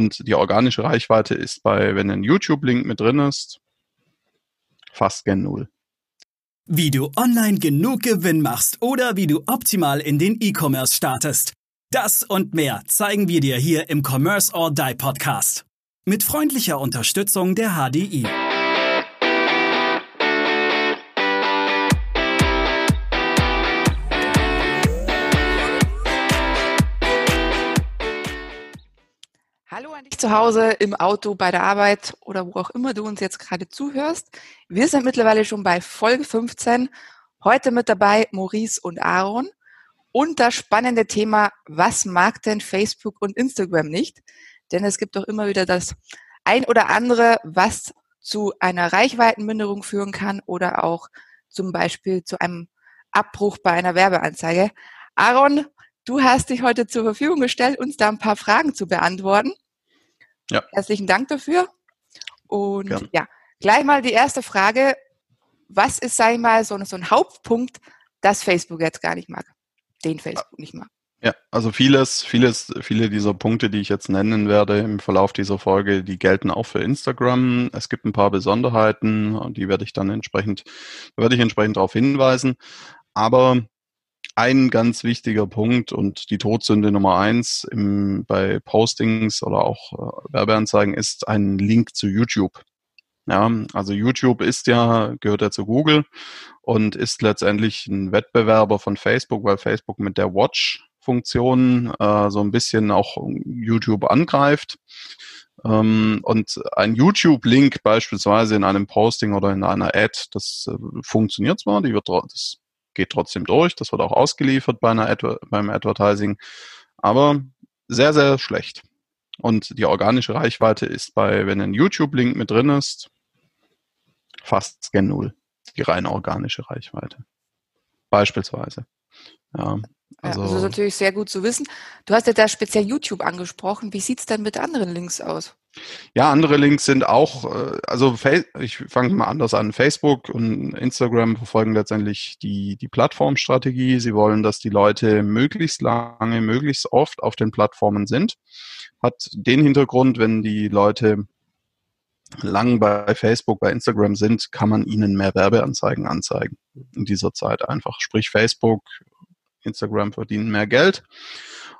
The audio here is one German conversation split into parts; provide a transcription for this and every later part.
Und die organische Reichweite ist bei, wenn ein YouTube-Link mit drin ist, fast gen Null. Wie du online genug Gewinn machst oder wie du optimal in den E-Commerce startest. Das und mehr zeigen wir dir hier im Commerce or Die Podcast. Mit freundlicher Unterstützung der HDI. Zu Hause, im Auto, bei der Arbeit oder wo auch immer du uns jetzt gerade zuhörst. Wir sind mittlerweile schon bei Folge 15. Heute mit dabei Maurice und Aaron. Und das spannende Thema, was mag denn Facebook und Instagram nicht? Denn es gibt doch immer wieder das ein oder andere, was zu einer Reichweitenminderung führen kann oder auch zum Beispiel zu einem Abbruch bei einer Werbeanzeige. Aaron, du hast dich heute zur Verfügung gestellt, uns da ein paar Fragen zu beantworten. Ja. Herzlichen Dank dafür. Und Gern. ja, gleich mal die erste Frage. Was ist, sag ich mal, so, so ein Hauptpunkt, das Facebook jetzt gar nicht mag? Den Facebook nicht mag. Ja, also vieles, vieles, viele dieser Punkte, die ich jetzt nennen werde im Verlauf dieser Folge, die gelten auch für Instagram. Es gibt ein paar Besonderheiten und die werde ich dann entsprechend, werde ich entsprechend darauf hinweisen. Aber ein ganz wichtiger Punkt und die Todsünde Nummer eins im, bei Postings oder auch äh, Werbeanzeigen ist ein Link zu YouTube. Ja, also YouTube ist ja, gehört ja zu Google und ist letztendlich ein Wettbewerber von Facebook, weil Facebook mit der Watch-Funktion äh, so ein bisschen auch YouTube angreift. Ähm, und ein YouTube-Link beispielsweise in einem Posting oder in einer Ad, das äh, funktioniert zwar, die wird, das geht trotzdem durch. Das wird auch ausgeliefert bei einer Adver beim Advertising, aber sehr, sehr schlecht. Und die organische Reichweite ist bei, wenn ein YouTube-Link mit drin ist, fast gen Null. Die rein organische Reichweite. Beispielsweise. Ja, also, ja, das ist natürlich sehr gut zu wissen. Du hast ja da speziell YouTube angesprochen. Wie sieht es denn mit anderen Links aus? Ja, andere Links sind auch, äh, also ich fange mal anders an. Facebook und Instagram verfolgen letztendlich die, die Plattformstrategie. Sie wollen, dass die Leute möglichst lange, möglichst oft auf den Plattformen sind. Hat den Hintergrund, wenn die Leute lang bei Facebook, bei Instagram sind, kann man ihnen mehr Werbeanzeigen anzeigen in dieser Zeit einfach. Sprich, Facebook, Instagram verdienen mehr Geld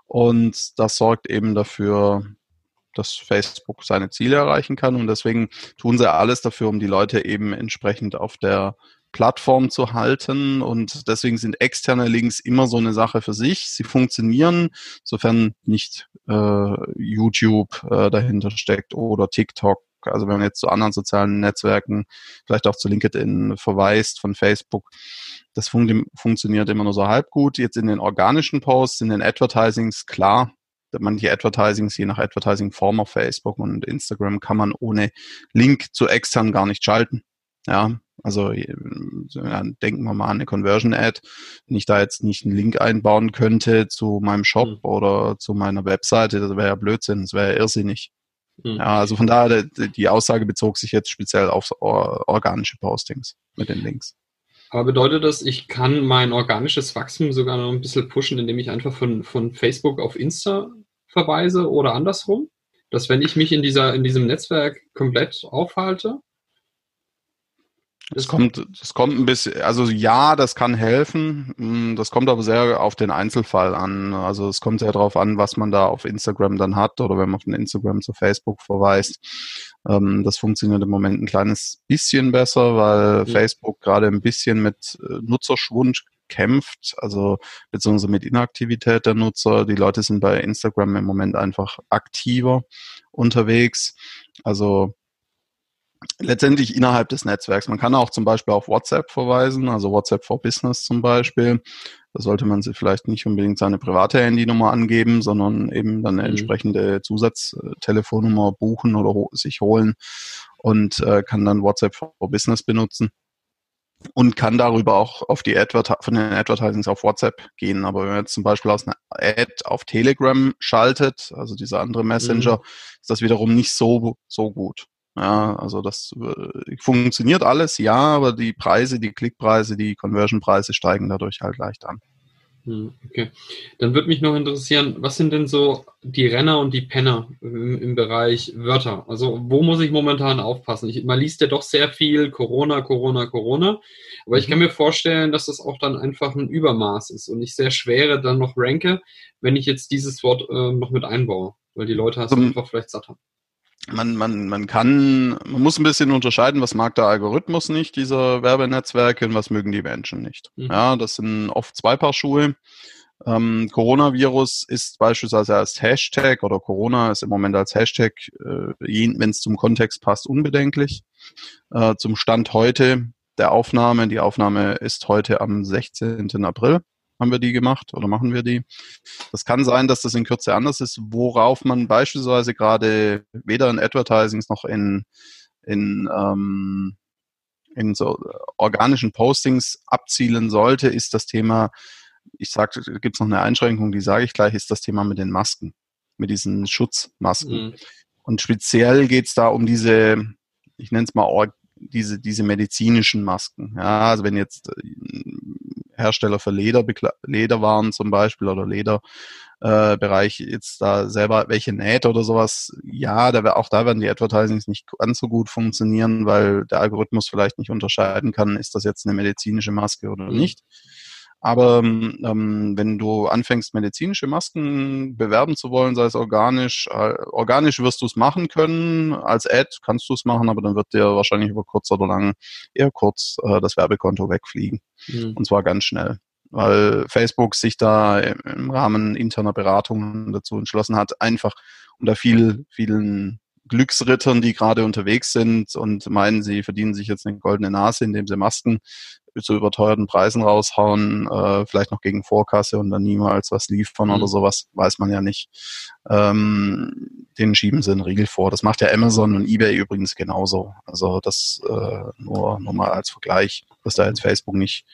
und das sorgt eben dafür, dass Facebook seine Ziele erreichen kann. Und deswegen tun sie alles dafür, um die Leute eben entsprechend auf der Plattform zu halten. Und deswegen sind externe Links immer so eine Sache für sich. Sie funktionieren, sofern nicht äh, YouTube äh, dahinter steckt oder TikTok. Also wenn man jetzt zu anderen sozialen Netzwerken, vielleicht auch zu LinkedIn verweist von Facebook, das fun funktioniert immer nur so halb gut. Jetzt in den organischen Posts, in den Advertisings, klar, manche Advertisings, je nach Advertising-Form auf Facebook und Instagram, kann man ohne Link zu extern gar nicht schalten. Ja, also denken wir mal an eine Conversion-Ad. Wenn ich da jetzt nicht einen Link einbauen könnte zu meinem Shop mhm. oder zu meiner Webseite, das wäre ja Blödsinn, das wäre ja irrsinnig. Mhm. Ja, also von daher, die Aussage bezog sich jetzt speziell auf organische Postings mit den Links. Aber bedeutet das, ich kann mein organisches Wachstum sogar noch ein bisschen pushen, indem ich einfach von, von Facebook auf Insta verweise oder andersrum? Dass wenn ich mich in dieser, in diesem Netzwerk komplett aufhalte, das kommt, das kommt ein bisschen, also ja, das kann helfen. Hm, das kommt aber sehr auf den Einzelfall an. Also es kommt sehr darauf an, was man da auf Instagram dann hat oder wenn man von Instagram zu Facebook verweist. Ähm, das funktioniert im Moment ein kleines bisschen besser, weil mhm. Facebook gerade ein bisschen mit äh, Nutzerschwund kämpft, also beziehungsweise mit Inaktivität der Nutzer. Die Leute sind bei Instagram im Moment einfach aktiver unterwegs. Also letztendlich innerhalb des Netzwerks. Man kann auch zum Beispiel auf WhatsApp verweisen, also WhatsApp for Business zum Beispiel. Da sollte man sich vielleicht nicht unbedingt seine private Handynummer angeben, sondern eben dann eine mhm. entsprechende Zusatztelefonnummer buchen oder sich holen und äh, kann dann WhatsApp for Business benutzen und kann darüber auch auf die Adver von den Advertisings auf WhatsApp gehen. Aber wenn man jetzt zum Beispiel aus einer Ad auf Telegram schaltet, also dieser andere Messenger, mhm. ist das wiederum nicht so, so gut. Ja, also das äh, funktioniert alles, ja, aber die Preise, die Klickpreise, die Conversion-Preise steigen dadurch halt leicht an. Hm, okay. Dann würde mich noch interessieren, was sind denn so die Renner und die Penner im, im Bereich Wörter? Also wo muss ich momentan aufpassen? Ich, man liest ja doch sehr viel Corona, Corona, Corona. Aber ich kann mhm. mir vorstellen, dass das auch dann einfach ein Übermaß ist und ich sehr schwere dann noch ranke, wenn ich jetzt dieses Wort äh, noch mit einbaue, weil die Leute es also, einfach vielleicht satt haben man, man, man kann, man muss ein bisschen unterscheiden, was mag der Algorithmus nicht, dieser Werbenetzwerke, und was mögen die Menschen nicht. Mhm. Ja, das sind oft zwei Paar Schuhe. Ähm, Coronavirus ist beispielsweise als Hashtag oder Corona ist im Moment als Hashtag, äh, wenn es zum Kontext passt, unbedenklich. Äh, zum Stand heute der Aufnahme, die Aufnahme ist heute am 16. April haben wir die gemacht oder machen wir die. Das kann sein, dass das in Kürze anders ist, worauf man beispielsweise gerade weder in Advertisings noch in, in, ähm, in so organischen Postings abzielen sollte, ist das Thema, ich sage, gibt es noch eine Einschränkung, die sage ich gleich, ist das Thema mit den Masken, mit diesen Schutzmasken. Mhm. Und speziell geht es da um diese, ich nenne es mal diese, diese medizinischen Masken. Ja, also wenn jetzt äh, Hersteller für Leder, Lederwaren zum Beispiel oder Lederbereich äh, jetzt da selber welche näht oder sowas, ja, da auch da werden die Advertisings nicht ganz so gut funktionieren, weil der Algorithmus vielleicht nicht unterscheiden kann, ist das jetzt eine medizinische Maske oder mhm. Aber ähm, wenn du anfängst, medizinische Masken bewerben zu wollen, sei es organisch, äh, organisch wirst du es machen können. Als Ad kannst du es machen, aber dann wird dir wahrscheinlich über kurz oder lang eher kurz äh, das Werbekonto wegfliegen. Mhm. Und zwar ganz schnell. Weil Facebook sich da im Rahmen interner Beratungen dazu entschlossen hat, einfach unter viel, vielen Glücksrittern, die gerade unterwegs sind und meinen, sie verdienen sich jetzt eine goldene Nase, indem sie Masken zu überteuerten Preisen raushauen, äh, vielleicht noch gegen Vorkasse und dann niemals was liefern mhm. oder sowas, weiß man ja nicht. Ähm, den schieben sie einen Riegel vor. Das macht ja Amazon und eBay übrigens genauso. Also das äh, nur, nur mal als Vergleich, dass da jetzt Facebook nicht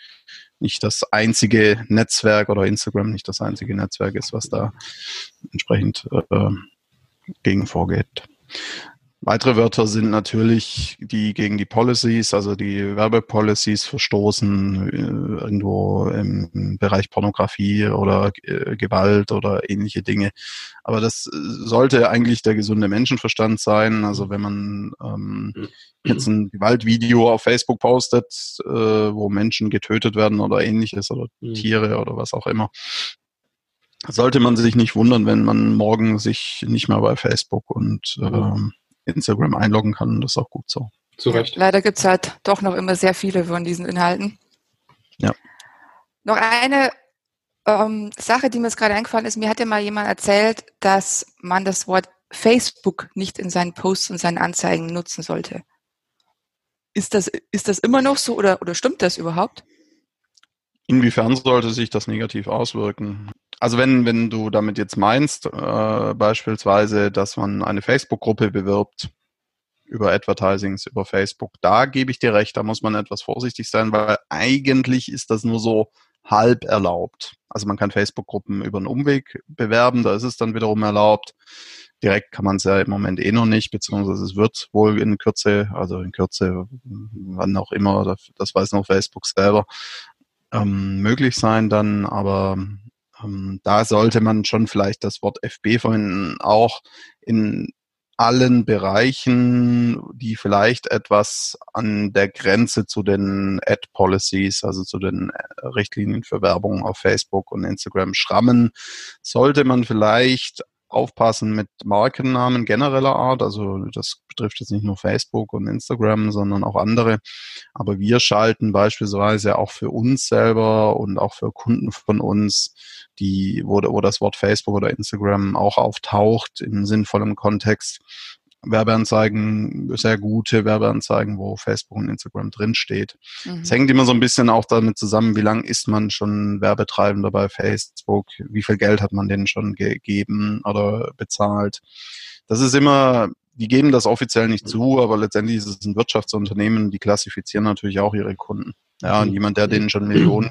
nicht das einzige Netzwerk oder Instagram nicht das einzige Netzwerk ist, was da entsprechend äh, gegen vorgeht. Weitere Wörter sind natürlich die gegen die Policies, also die Werbepolicies verstoßen, äh, irgendwo im Bereich Pornografie oder äh, Gewalt oder ähnliche Dinge. Aber das äh, sollte eigentlich der gesunde Menschenverstand sein. Also wenn man ähm, jetzt ein Gewaltvideo auf Facebook postet, äh, wo Menschen getötet werden oder ähnliches oder mhm. Tiere oder was auch immer, sollte man sich nicht wundern, wenn man morgen sich nicht mehr bei Facebook und ähm, Instagram einloggen kann. Das ist auch gut so. Zu Recht. Leider gibt es halt doch noch immer sehr viele von diesen Inhalten. Ja. Noch eine ähm, Sache, die mir jetzt gerade eingefallen ist. Mir hat ja mal jemand erzählt, dass man das Wort Facebook nicht in seinen Posts und seinen Anzeigen nutzen sollte. Ist das, ist das immer noch so oder, oder stimmt das überhaupt? Inwiefern sollte sich das negativ auswirken? Also wenn, wenn du damit jetzt meinst, äh, beispielsweise, dass man eine Facebook-Gruppe bewirbt über Advertisings, über Facebook, da gebe ich dir recht, da muss man etwas vorsichtig sein, weil eigentlich ist das nur so halb erlaubt. Also man kann Facebook-Gruppen über einen Umweg bewerben, da ist es dann wiederum erlaubt. Direkt kann man es ja im Moment eh noch nicht, beziehungsweise es wird wohl in Kürze, also in Kürze, wann auch immer, das weiß nur Facebook selber, ähm, möglich sein dann, aber ähm, da sollte man schon vielleicht das Wort FB verwenden, auch in allen Bereichen, die vielleicht etwas an der Grenze zu den Ad Policies, also zu den äh, Richtlinien für Werbung auf Facebook und Instagram schrammen, sollte man vielleicht aufpassen mit Markennamen genereller Art. Also das betrifft jetzt nicht nur Facebook und Instagram, sondern auch andere. Aber wir schalten beispielsweise auch für uns selber und auch für Kunden von uns, die, wo, wo das Wort Facebook oder Instagram auch auftaucht im sinnvollen Kontext, Werbeanzeigen, sehr gute Werbeanzeigen, wo Facebook und Instagram drinsteht. Mhm. Es hängt immer so ein bisschen auch damit zusammen, wie lang ist man schon Werbetreibender bei Facebook, wie viel Geld hat man denen schon gegeben oder bezahlt. Das ist immer, die geben das offiziell nicht zu, aber letztendlich ist es ein Wirtschaftsunternehmen, die klassifizieren natürlich auch ihre Kunden. Ja, und mhm. jemand, der denen schon Millionen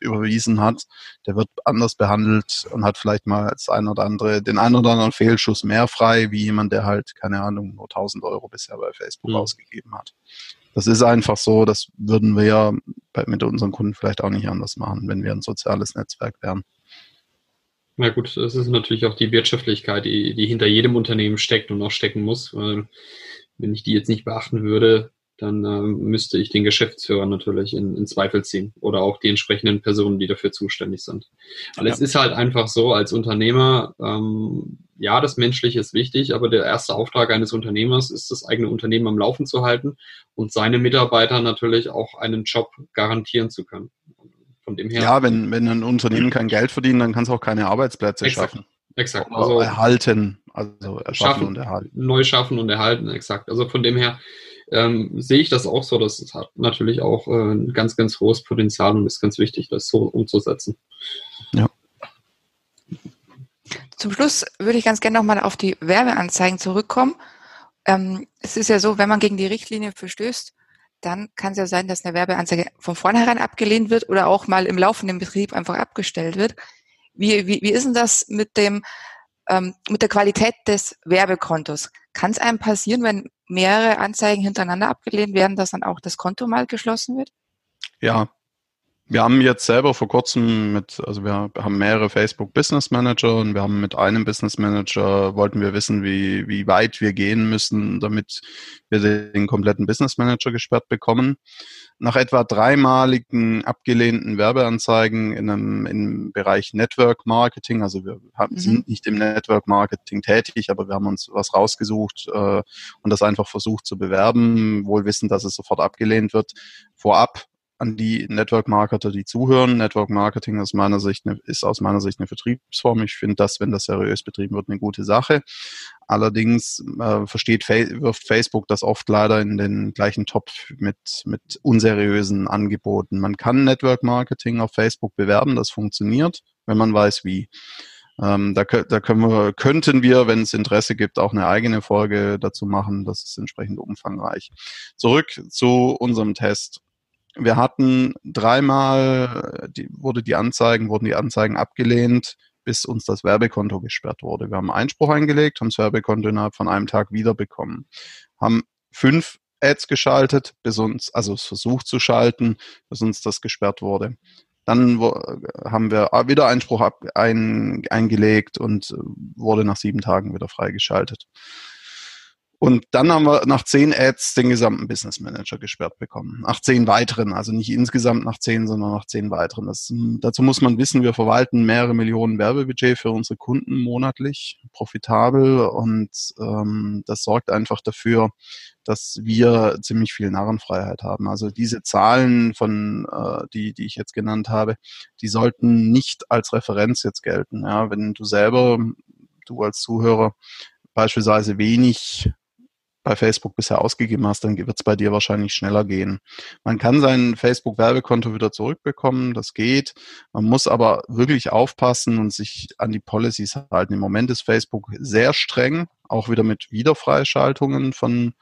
überwiesen hat, der wird anders behandelt und hat vielleicht mal als ein oder andere, den einen oder anderen Fehlschuss mehr frei, wie jemand, der halt, keine Ahnung, nur 1000 Euro bisher bei Facebook mhm. ausgegeben hat. Das ist einfach so, das würden wir bei, mit unseren Kunden vielleicht auch nicht anders machen, wenn wir ein soziales Netzwerk wären. Na gut, das ist natürlich auch die Wirtschaftlichkeit, die, die hinter jedem Unternehmen steckt und auch stecken muss. Weil wenn ich die jetzt nicht beachten würde, dann äh, müsste ich den Geschäftsführer natürlich in, in, Zweifel ziehen oder auch die entsprechenden Personen, die dafür zuständig sind. Weil ja. es ist halt einfach so, als Unternehmer, ähm, ja, das Menschliche ist wichtig, aber der erste Auftrag eines Unternehmers ist, das eigene Unternehmen am Laufen zu halten und seine Mitarbeiter natürlich auch einen Job garantieren zu können. Von dem her. Ja, wenn, wenn ein Unternehmen kein Geld verdient, dann kann es auch keine Arbeitsplätze exakt, schaffen. Exakt. Also erhalten, also erschaffen und erhalten. Neu schaffen und erhalten, exakt. Also von dem her ähm, sehe ich das auch so. Das hat natürlich auch äh, ein ganz, ganz hohes Potenzial und ist ganz wichtig, das so umzusetzen. Ja. Zum Schluss würde ich ganz gerne nochmal auf die Werbeanzeigen zurückkommen. Ähm, es ist ja so, wenn man gegen die Richtlinie verstößt, dann kann es ja sein, dass eine Werbeanzeige von vornherein abgelehnt wird oder auch mal im laufenden Betrieb einfach abgestellt wird. Wie, wie, wie ist denn das mit dem ähm, mit der Qualität des Werbekontos? Kann es einem passieren, wenn mehrere Anzeigen hintereinander abgelehnt werden, dass dann auch das Konto mal geschlossen wird? Ja, wir haben jetzt selber vor kurzem mit, also wir haben mehrere Facebook Business Manager und wir haben mit einem Business Manager wollten wir wissen, wie, wie weit wir gehen müssen, damit wir den kompletten Business Manager gesperrt bekommen. Nach etwa dreimaligen abgelehnten Werbeanzeigen in einem im Bereich Network Marketing, also wir haben, mhm. sind nicht im Network Marketing tätig, aber wir haben uns was rausgesucht äh, und das einfach versucht zu bewerben, wohl wissen, dass es sofort abgelehnt wird. Vorab an die Network Marketer, die zuhören. Network Marketing aus meiner Sicht eine, ist aus meiner Sicht eine Vertriebsform. Ich finde das, wenn das seriös betrieben wird, eine gute Sache. Allerdings äh, versteht, wirft Facebook das oft leider in den gleichen Topf mit, mit unseriösen Angeboten. Man kann Network Marketing auf Facebook bewerben, das funktioniert, wenn man weiß wie. Ähm, da, da wir, könnten wir, wenn es Interesse gibt, auch eine eigene Folge dazu machen. Das ist entsprechend umfangreich. Zurück zu unserem Test wir hatten dreimal, die, wurde die Anzeigen, wurden die Anzeigen abgelehnt, bis uns das Werbekonto gesperrt wurde. Wir haben Einspruch eingelegt, haben das Werbekonto innerhalb von einem Tag wiederbekommen, haben fünf Ads geschaltet, bis uns, also es versucht zu schalten, bis uns das gesperrt wurde. Dann haben wir wieder Einspruch ab, ein, eingelegt und wurde nach sieben Tagen wieder freigeschaltet. Und dann haben wir nach zehn Ads den gesamten Business Manager gesperrt bekommen. Nach zehn weiteren, also nicht insgesamt nach zehn, sondern nach zehn weiteren. Das, dazu muss man wissen, wir verwalten mehrere Millionen Werbebudget für unsere Kunden monatlich, profitabel und ähm, das sorgt einfach dafür, dass wir ziemlich viel Narrenfreiheit haben. Also diese Zahlen von, äh, die, die ich jetzt genannt habe, die sollten nicht als Referenz jetzt gelten. Ja, wenn du selber, du als Zuhörer beispielsweise wenig bei Facebook bisher ausgegeben hast, dann wird es bei dir wahrscheinlich schneller gehen. Man kann sein Facebook-Werbekonto wieder zurückbekommen, das geht. Man muss aber wirklich aufpassen und sich an die Policies halten. Im Moment ist Facebook sehr streng, auch wieder mit Wiederfreischaltungen von,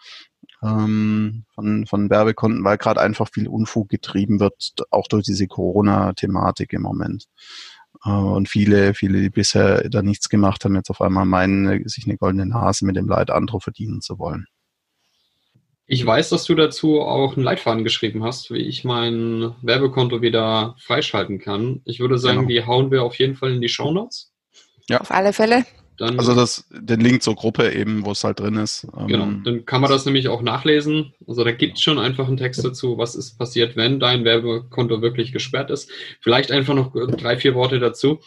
ähm, von, von Werbekonten, weil gerade einfach viel Unfug getrieben wird, auch durch diese Corona-Thematik im Moment. Äh, und viele, viele, die bisher da nichts gemacht haben, jetzt auf einmal meinen, sich eine goldene Nase mit dem Leid anderer verdienen zu wollen. Ich weiß, dass du dazu auch einen Leitfaden geschrieben hast, wie ich mein Werbekonto wieder freischalten kann. Ich würde sagen, genau. die hauen wir auf jeden Fall in die Show Notes. Ja. Auf alle Fälle. Dann, also das, den Link zur Gruppe eben, wo es halt drin ist. Genau, ähm, dann kann man das nämlich auch nachlesen. Also da gibt es schon einfach einen Text dazu, was ist passiert, wenn dein Werbekonto wirklich gesperrt ist. Vielleicht einfach noch drei, vier Worte dazu.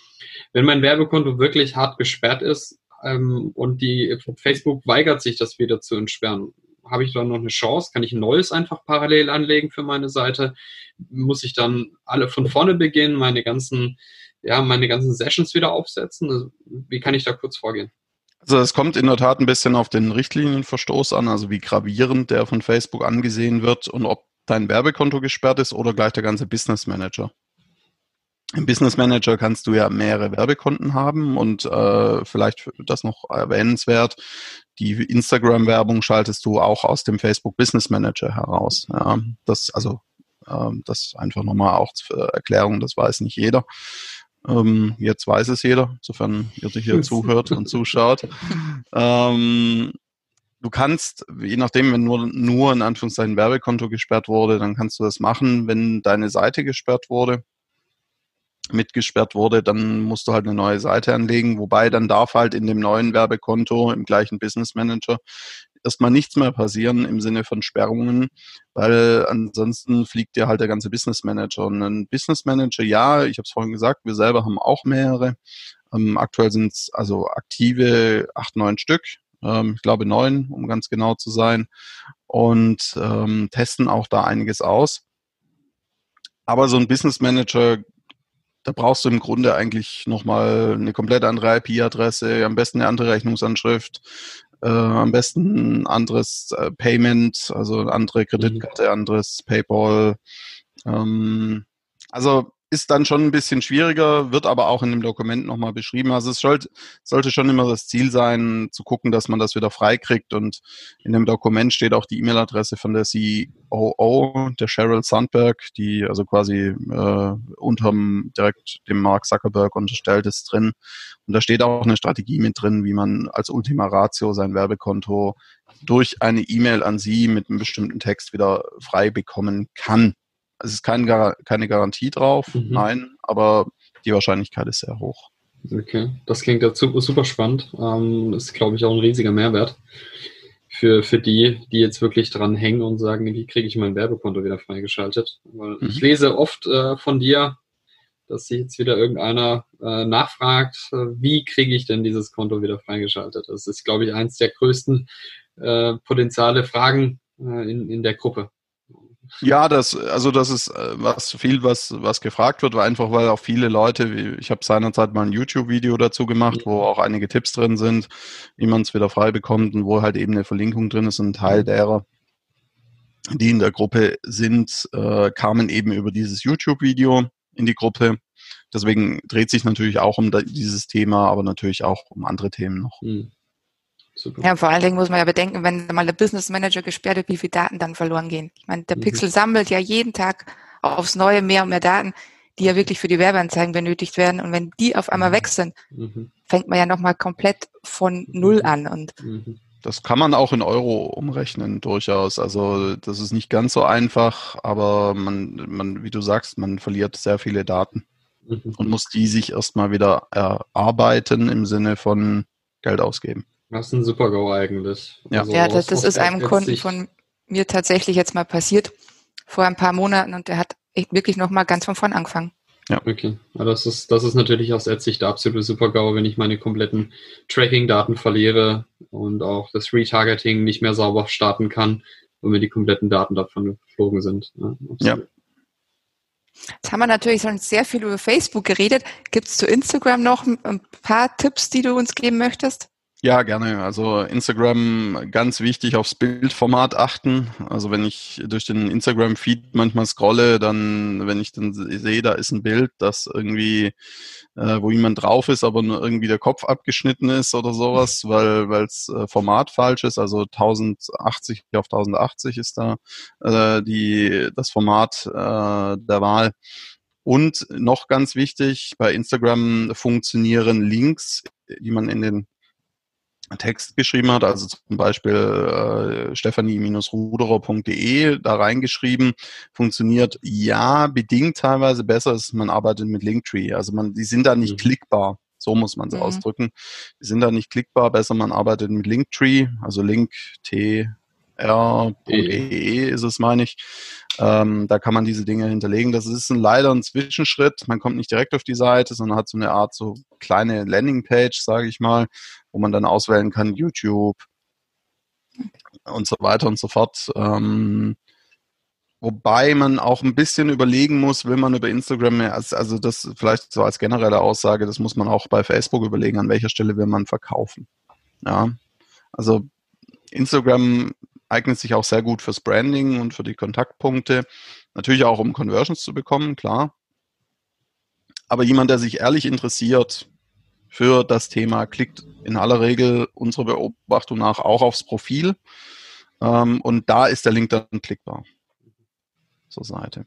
Wenn mein Werbekonto wirklich hart gesperrt ist ähm, und die Facebook weigert sich, das wieder zu entsperren, habe ich dann noch eine Chance? Kann ich ein neues einfach parallel anlegen für meine Seite? Muss ich dann alle von vorne beginnen, meine ganzen ja, meine ganzen Sessions wieder aufsetzen? Also, wie kann ich da kurz vorgehen? Also es kommt in der Tat ein bisschen auf den Richtlinienverstoß an, also wie gravierend der von Facebook angesehen wird und ob dein Werbekonto gesperrt ist oder gleich der ganze Business Manager. Im Business Manager kannst du ja mehrere Werbekonten haben und äh, vielleicht das noch erwähnenswert, die Instagram-Werbung schaltest du auch aus dem Facebook Business Manager heraus. Ja, das also ähm, das einfach nochmal auch zur Erklärung, das weiß nicht jeder. Ähm, jetzt weiß es jeder, sofern ihr hier zuhört und zuschaut. Ähm, du kannst, je nachdem, wenn nur, nur in Anführungszeichen Werbekonto gesperrt wurde, dann kannst du das machen. Wenn deine Seite gesperrt wurde, mitgesperrt wurde, dann musst du halt eine neue Seite anlegen, wobei dann darf halt in dem neuen Werbekonto im gleichen Business Manager erstmal nichts mehr passieren im Sinne von Sperrungen, weil ansonsten fliegt dir halt der ganze Business Manager. Und ein Business Manager, ja, ich habe es vorhin gesagt, wir selber haben auch mehrere. Ähm, aktuell sind es also aktive acht, neun Stück. Ähm, ich glaube neun, um ganz genau zu sein. Und ähm, testen auch da einiges aus. Aber so ein Business Manager da brauchst du im Grunde eigentlich nochmal eine komplett andere IP-Adresse, am besten eine andere Rechnungsanschrift, äh, am besten ein anderes äh, Payment, also eine andere Kreditkarte, mhm. anderes PayPal. Ähm, also ist dann schon ein bisschen schwieriger, wird aber auch in dem Dokument nochmal beschrieben. Also es sollte, schon immer das Ziel sein, zu gucken, dass man das wieder freikriegt. Und in dem Dokument steht auch die E-Mail-Adresse von der COO, der Sheryl Sandberg, die also quasi äh, unterm direkt dem Mark Zuckerberg unterstellt ist drin. Und da steht auch eine Strategie mit drin, wie man als Ultima Ratio sein Werbekonto durch eine E-Mail an Sie mit einem bestimmten Text wieder frei bekommen kann. Es ist kein, keine Garantie drauf, mhm. nein, aber die Wahrscheinlichkeit ist sehr hoch. Okay, das klingt ja super, spannend. Ähm, ist, glaube ich, auch ein riesiger Mehrwert für, für die, die jetzt wirklich dran hängen und sagen, wie kriege ich mein Werbekonto wieder freigeschaltet. Weil mhm. Ich lese oft äh, von dir, dass sich jetzt wieder irgendeiner äh, nachfragt, äh, wie kriege ich denn dieses Konto wieder freigeschaltet? Das ist, glaube ich, eins der größten äh, potenziale Fragen äh, in, in der Gruppe. Ja, das, also das ist äh, was viel, was, was gefragt wird, weil einfach, weil auch viele Leute, ich habe seinerzeit mal ein YouTube-Video dazu gemacht, wo auch einige Tipps drin sind, wie man es wieder frei bekommt und wo halt eben eine Verlinkung drin ist. Ein Teil mhm. derer, die in der Gruppe sind, äh, kamen eben über dieses YouTube-Video in die Gruppe. Deswegen dreht sich natürlich auch um dieses Thema, aber natürlich auch um andere Themen noch. Mhm. Super. Ja, vor allen Dingen muss man ja bedenken, wenn mal der Business Manager gesperrt wird, wie viele Daten dann verloren gehen. Ich meine, der mhm. Pixel sammelt ja jeden Tag aufs Neue mehr und mehr Daten, die ja wirklich für die Werbeanzeigen benötigt werden. Und wenn die auf einmal mhm. weg sind, mhm. fängt man ja nochmal komplett von Null mhm. an. Und mhm. das kann man auch in Euro umrechnen, durchaus. Also das ist nicht ganz so einfach, aber man, man wie du sagst, man verliert sehr viele Daten mhm. und muss die sich erstmal wieder erarbeiten im Sinne von Geld ausgeben. Das ist ein Super-GO eigentlich. Ja, also ja das, das ist einem Kunden von mir tatsächlich jetzt mal passiert vor ein paar Monaten und der hat echt wirklich nochmal ganz von vorn angefangen. Ja. Okay. Ja, das ist, das ist natürlich aus Sicht der absolute Super-GAU, wenn ich meine kompletten Tracking-Daten verliere und auch das Retargeting nicht mehr sauber starten kann und mir die kompletten Daten davon geflogen sind. Ja. ja. Jetzt haben wir natürlich schon sehr viel über Facebook geredet. Gibt es zu Instagram noch ein paar Tipps, die du uns geben möchtest? Ja, gerne. Also Instagram ganz wichtig aufs Bildformat achten. Also wenn ich durch den Instagram-Feed manchmal scrolle, dann, wenn ich dann sehe, da ist ein Bild, das irgendwie, äh, wo jemand drauf ist, aber nur irgendwie der Kopf abgeschnitten ist oder sowas, weil weil's äh, Format falsch ist. Also 1080 auf 1080 ist da äh, die das Format äh, der Wahl. Und noch ganz wichtig, bei Instagram funktionieren Links, die man in den Text geschrieben hat, also zum Beispiel äh, stephanie-ruderer.de da reingeschrieben, funktioniert ja bedingt teilweise besser, als man arbeitet mit Linktree. Also man, die sind da nicht mhm. klickbar. So muss man es mhm. ausdrücken. Die sind da nicht klickbar, besser man arbeitet mit Linktree, also Link T r.ee ist es, meine ich. Ähm, da kann man diese Dinge hinterlegen. Das ist ein, leider ein Zwischenschritt. Man kommt nicht direkt auf die Seite, sondern hat so eine Art so kleine Landingpage, sage ich mal, wo man dann auswählen kann, YouTube und so weiter und so fort. Ähm, wobei man auch ein bisschen überlegen muss, will man über Instagram, also das vielleicht so als generelle Aussage, das muss man auch bei Facebook überlegen, an welcher Stelle will man verkaufen. Ja, also Instagram eignet sich auch sehr gut fürs Branding und für die Kontaktpunkte. Natürlich auch, um Conversions zu bekommen, klar. Aber jemand, der sich ehrlich interessiert für das Thema, klickt in aller Regel unserer Beobachtung nach auch aufs Profil. Ähm, und da ist der Link dann klickbar zur Seite.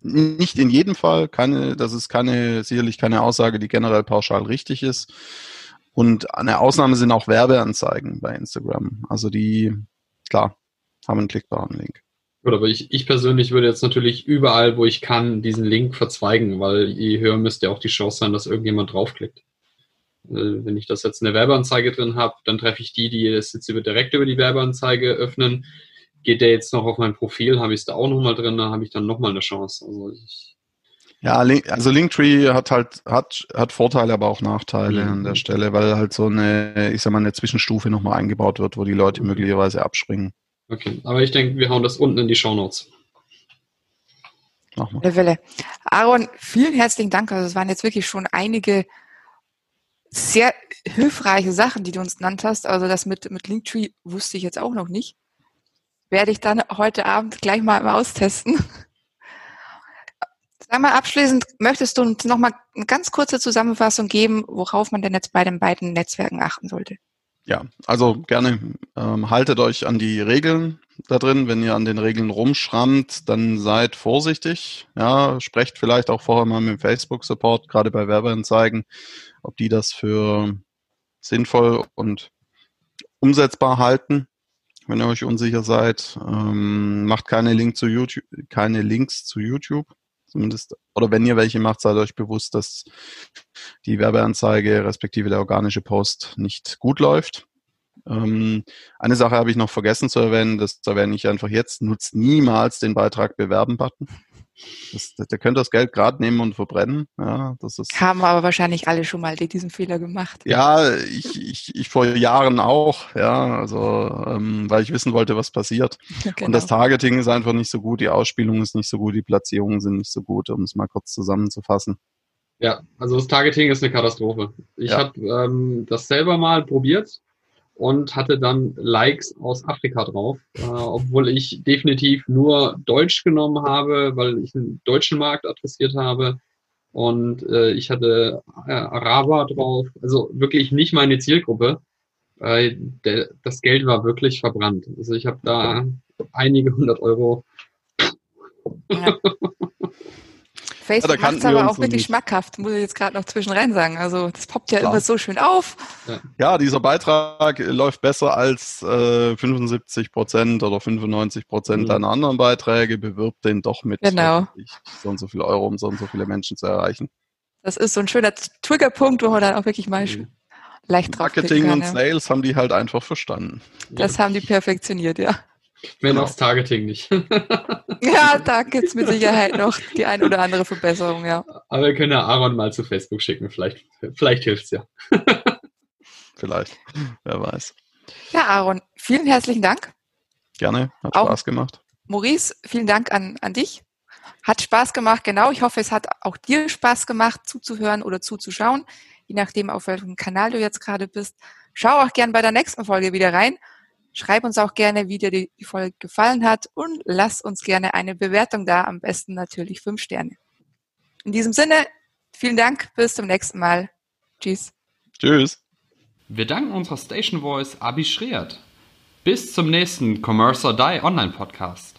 Nicht in jedem Fall, keine, das ist keine, sicherlich keine Aussage, die generell pauschal richtig ist. Und eine Ausnahme sind auch Werbeanzeigen bei Instagram. Also die, klar, haben einen klickbaren Link. Gut, aber ich, ich persönlich würde jetzt natürlich überall, wo ich kann, diesen Link verzweigen, weil je höher müsste auch die Chance sein, dass irgendjemand draufklickt. Äh, wenn ich das jetzt eine Werbeanzeige drin habe, dann treffe ich die, die das jetzt über, direkt über die Werbeanzeige öffnen. Geht der jetzt noch auf mein Profil, habe ich es da auch nochmal drin, dann habe ich dann nochmal eine Chance. Also ich, ja, also Linktree hat halt hat, hat Vorteile, aber auch Nachteile mhm. an der Stelle, weil halt so eine, ich sag mal, eine Zwischenstufe nochmal eingebaut wird, wo die Leute möglicherweise abspringen. Okay, aber ich denke, wir hauen das unten in die Show Notes. Machen wir. Welle. Aaron, vielen herzlichen Dank. Also es waren jetzt wirklich schon einige sehr hilfreiche Sachen, die du uns genannt hast. Also das mit, mit Linktree wusste ich jetzt auch noch nicht. Werde ich dann heute Abend gleich mal austesten. Sag mal abschließend, möchtest du uns noch mal eine ganz kurze Zusammenfassung geben, worauf man denn jetzt bei den beiden Netzwerken achten sollte? Ja, also gerne ähm, haltet euch an die Regeln da drin. Wenn ihr an den Regeln rumschrammt, dann seid vorsichtig. Ja, sprecht vielleicht auch vorher mal mit dem Facebook-Support, gerade bei Werbeanzeigen, ob die das für sinnvoll und umsetzbar halten. Wenn ihr euch unsicher seid, ähm, macht keine, Link zu YouTube, keine Links zu YouTube zumindest, oder wenn ihr welche macht, seid euch bewusst, dass die Werbeanzeige respektive der organische Post nicht gut läuft. Ähm, eine Sache habe ich noch vergessen zu erwähnen, das erwähne ich einfach jetzt, nutzt niemals den Beitrag bewerben-Button. Das, der könnte das Geld gerade nehmen und verbrennen. Ja, das ist, Haben aber wahrscheinlich alle schon mal diesen Fehler gemacht. Ja, ich, ich, ich vor Jahren auch, ja, also ähm, weil ich wissen wollte, was passiert. Genau. Und das Targeting ist einfach nicht so gut, die Ausspielung ist nicht so gut, die Platzierungen sind nicht so gut, um es mal kurz zusammenzufassen. Ja, also das Targeting ist eine Katastrophe. Ich ja. habe ähm, das selber mal probiert und hatte dann Likes aus Afrika drauf, äh, obwohl ich definitiv nur Deutsch genommen habe, weil ich den deutschen Markt adressiert habe. Und äh, ich hatte äh, Araber drauf, also wirklich nicht meine Zielgruppe. Äh, der, das Geld war wirklich verbrannt. Also ich habe da einige hundert Euro. Ja. Facebook ja, macht es aber auch wirklich schmackhaft, muss ich jetzt gerade noch zwischen rein sagen. Also das poppt ja Klar. immer so schön auf. Ja, dieser Beitrag läuft besser als äh, 75 Prozent oder 95 Prozent mhm. deiner anderen Beiträge. Bewirbt den doch mit genau. so und so viel Euro, um so und so viele Menschen zu erreichen. Das ist so ein schöner Triggerpunkt, wo man dann auch wirklich mal mhm. leicht drauf Marketing kann, und ja. Sales haben die halt einfach verstanden. Das ja. haben die perfektioniert, ja. Wenn genau. auch das Targeting nicht. ja, da gibt's mit Sicherheit noch die ein oder andere Verbesserung, ja. Aber wir können ja Aaron mal zu Facebook schicken, vielleicht, vielleicht hilft's ja. vielleicht, wer weiß. Ja, Aaron, vielen herzlichen Dank. Gerne, hat auch Spaß gemacht. Maurice, vielen Dank an, an dich. Hat Spaß gemacht, genau. Ich hoffe, es hat auch dir Spaß gemacht, zuzuhören oder zuzuschauen, je nachdem, auf welchem Kanal du jetzt gerade bist. Schau auch gern bei der nächsten Folge wieder rein. Schreib uns auch gerne, wie dir die, Folge gefallen hat und lass uns gerne eine Bewertung da, am besten natürlich fünf Sterne. In diesem Sinne, vielen Dank, bis zum nächsten Mal. Tschüss. Tschüss. Wir danken unserer Station Voice Abi Schreert. Bis zum nächsten Commerce or Die Online Podcast.